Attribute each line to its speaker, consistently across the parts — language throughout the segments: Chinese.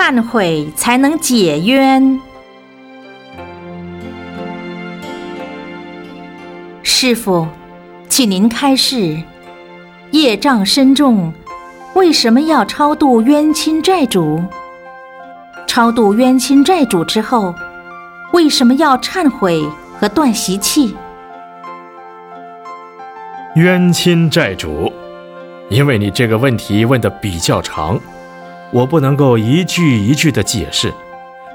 Speaker 1: 忏悔才能解冤。师傅，请您开示：业障深重，为什么要超度冤亲债主？超度冤亲债主之后，为什么要忏悔和断习气？
Speaker 2: 冤亲债主，因为你这个问题问的比较长，我不能够一句一句的解释。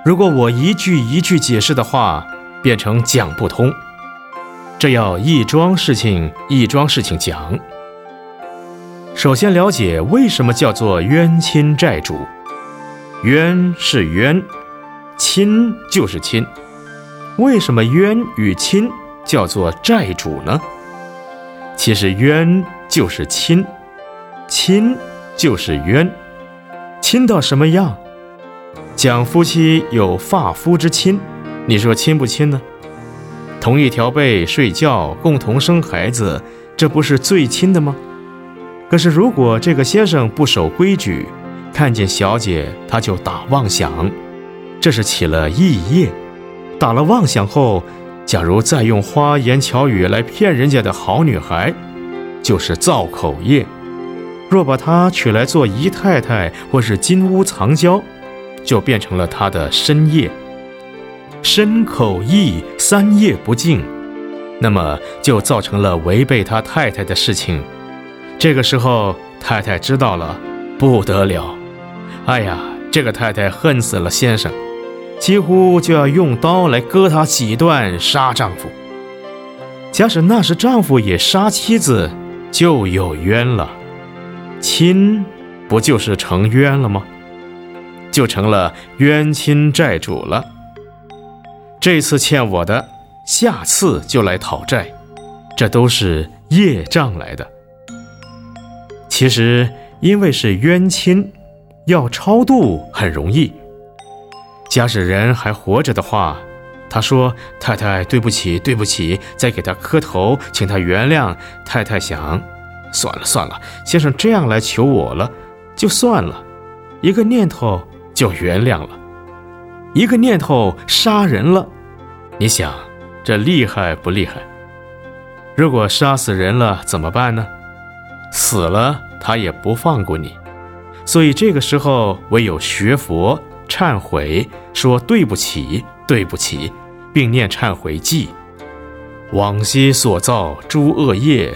Speaker 2: 如果我一句一句解释的话，变成讲不通。这要一桩事情一桩事情讲。首先了解为什么叫做冤亲债主，冤是冤，亲就是亲。为什么冤与亲叫做债主呢？其实冤就是亲，亲就是冤，亲到什么样？讲夫妻有发肤之亲，你说亲不亲呢？同一条被睡觉，共同生孩子，这不是最亲的吗？可是如果这个先生不守规矩，看见小姐他就打妄想，这是起了异业。打了妄想后，假如再用花言巧语来骗人家的好女孩，就是造口业。若把她娶来做姨太太或是金屋藏娇，就变成了他的深夜。身口意三夜不净，那么就造成了违背他太太的事情。这个时候，太太知道了，不得了！哎呀，这个太太恨死了先生，几乎就要用刀来割他几段，杀丈夫。假使那时丈夫也杀妻子，就有冤了。亲，不就是成冤了吗？就成了冤亲债主了。这次欠我的，下次就来讨债，这都是业障来的。其实因为是冤亲，要超度很容易。假使人还活着的话，他说：“太太，对不起，对不起。”再给他磕头，请他原谅。太太想：算了算了，先生这样来求我了，就算了。一个念头就原谅了。一个念头杀人了，你想这厉害不厉害？如果杀死人了怎么办呢？死了他也不放过你，所以这个时候唯有学佛忏悔，说对不起，对不起，并念忏悔记。往昔所造诸恶业，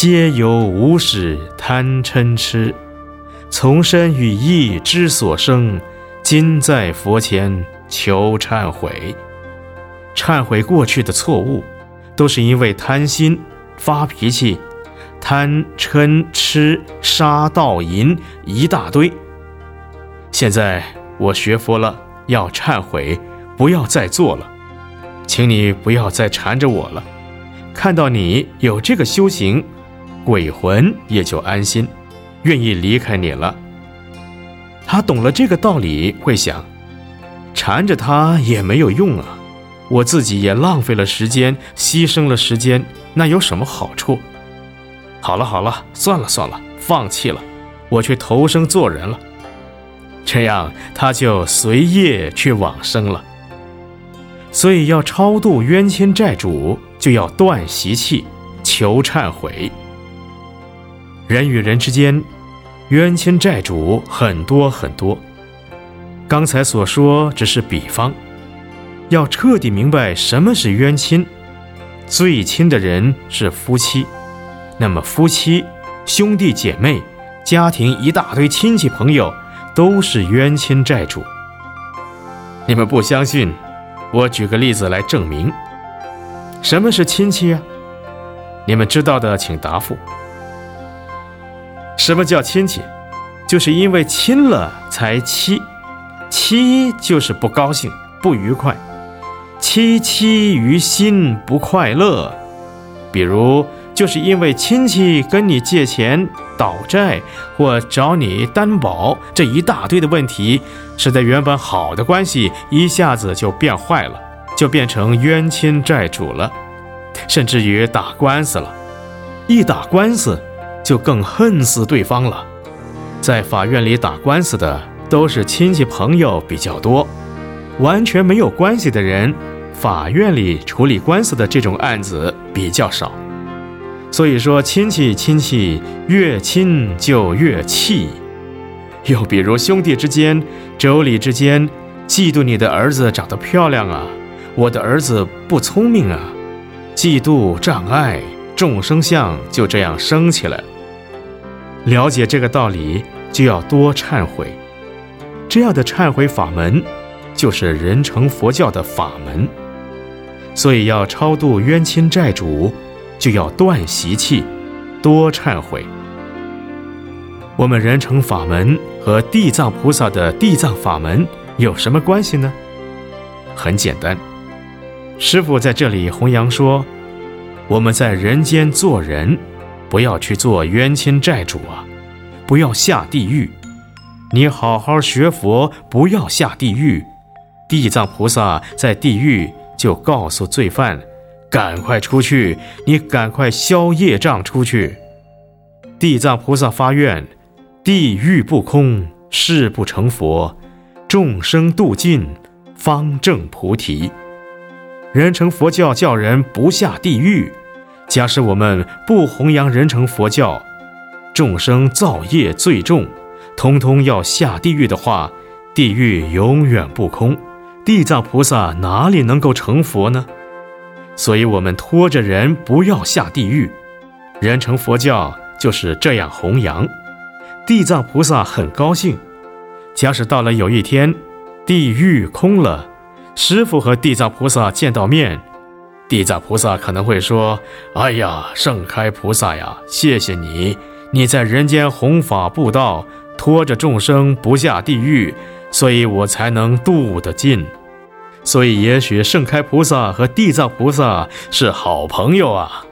Speaker 2: 皆由无始贪嗔痴，从身与意之所生，今在佛前。求忏悔，忏悔过去的错误，都是因为贪心发脾气，贪嗔痴杀盗淫一大堆。现在我学佛了，要忏悔，不要再做了，请你不要再缠着我了。看到你有这个修行，鬼魂也就安心，愿意离开你了。他懂了这个道理，会想。缠着他也没有用啊，我自己也浪费了时间，牺牲了时间，那有什么好处？好了好了，算了算了，放弃了，我去投生做人了。这样他就随业去往生了。所以要超度冤亲债主，就要断习气，求忏悔。人与人之间，冤亲债主很多很多。刚才所说只是比方，要彻底明白什么是冤亲。最亲的人是夫妻，那么夫妻、兄弟姐妹、家庭一大堆亲戚朋友都是冤亲债主。你们不相信，我举个例子来证明。什么是亲戚啊？你们知道的请答复。什么叫亲戚？就是因为亲了才戚。戚就是不高兴、不愉快，戚戚于心不快乐。比如，就是因为亲戚跟你借钱、倒债或找你担保这一大堆的问题，使得原本好的关系一下子就变坏了，就变成冤亲债主了，甚至于打官司了。一打官司，就更恨死对方了。在法院里打官司的。都是亲戚朋友比较多，完全没有关系的人，法院里处理官司的这种案子比较少。所以说，亲戚亲戚越亲就越气。又比如兄弟之间、妯娌之间，嫉妒你的儿子长得漂亮啊，我的儿子不聪明啊，嫉妒障碍，众生相就这样升起来。了解这个道理，就要多忏悔。这样的忏悔法门，就是人成佛教的法门。所以要超度冤亲债主。就要断习气，多忏悔。我们人成法门和地藏菩萨的地藏法门有什么关系呢？很简单，师父在这里弘扬说，我们在人间做人，不要去做冤亲债主啊，不要下地狱。你好好学佛，不要下地狱。地藏菩萨在地狱就告诉罪犯。赶快出去！你赶快消业障出去。地藏菩萨发愿：地狱不空，誓不成佛；众生度尽，方证菩提。人成佛教叫人不下地狱。假使我们不弘扬人成佛教，众生造业最重，通通要下地狱的话，地狱永远不空，地藏菩萨哪里能够成佛呢？所以，我们拖着人不要下地狱。人成佛教就是这样弘扬。地藏菩萨很高兴。假使到了有一天，地狱空了，师傅和地藏菩萨见到面，地藏菩萨可能会说：“哎呀，盛开菩萨呀，谢谢你，你在人间弘法布道，拖着众生不下地狱，所以我才能渡得尽。”所以，也许盛开菩萨和地藏菩萨是好朋友啊。